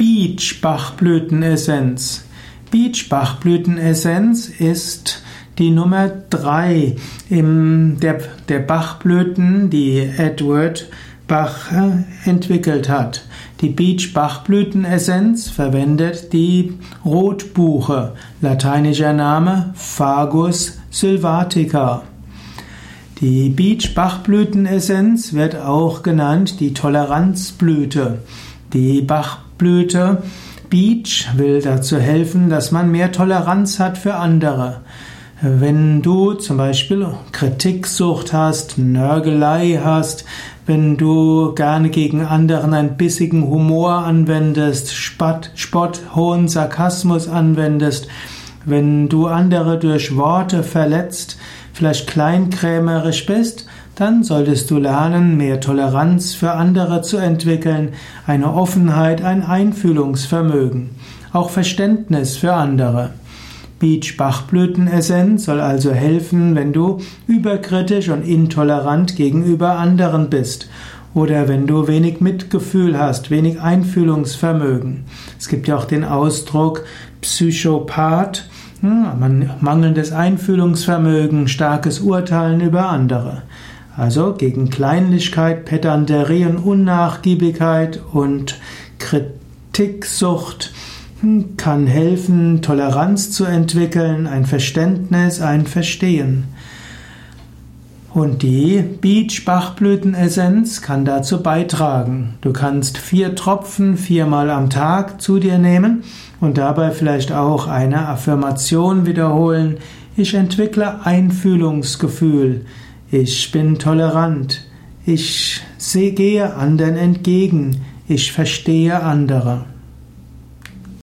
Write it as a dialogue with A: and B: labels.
A: Beach-Bachblütenessenz. Beach-Bachblütenessenz ist die Nummer drei im, der, der Bachblüten, die Edward Bach äh, entwickelt hat. Die Beach-Bachblütenessenz verwendet die Rotbuche, lateinischer Name Fagus sylvatica. Die Beach-Bachblütenessenz wird auch genannt die Toleranzblüte. Die Bachblüte Beach will dazu helfen, dass man mehr Toleranz hat für andere. Wenn du zum Beispiel Kritiksucht hast, Nörgelei hast, wenn du gerne gegen anderen einen bissigen Humor anwendest, Spott, Spott, hohen Sarkasmus anwendest, wenn du andere durch Worte verletzt, vielleicht kleinkrämerisch bist, dann solltest du lernen, mehr Toleranz für andere zu entwickeln, eine Offenheit, ein Einfühlungsvermögen, auch Verständnis für andere. Beach Bachblütenessenz soll also helfen, wenn du überkritisch und intolerant gegenüber anderen bist oder wenn du wenig Mitgefühl hast, wenig Einfühlungsvermögen. Es gibt ja auch den Ausdruck Psychopath, mangelndes Einfühlungsvermögen, starkes Urteilen über andere. Also gegen Kleinlichkeit, Pedanterie und Unnachgiebigkeit und Kritiksucht hm, kann helfen, Toleranz zu entwickeln, ein Verständnis, ein Verstehen. Und die Beach-Bachblütenessenz kann dazu beitragen. Du kannst vier Tropfen viermal am Tag zu dir nehmen und dabei vielleicht auch eine Affirmation wiederholen. Ich entwickle Einfühlungsgefühl. Ich bin tolerant. Ich gehe anderen entgegen. Ich verstehe andere.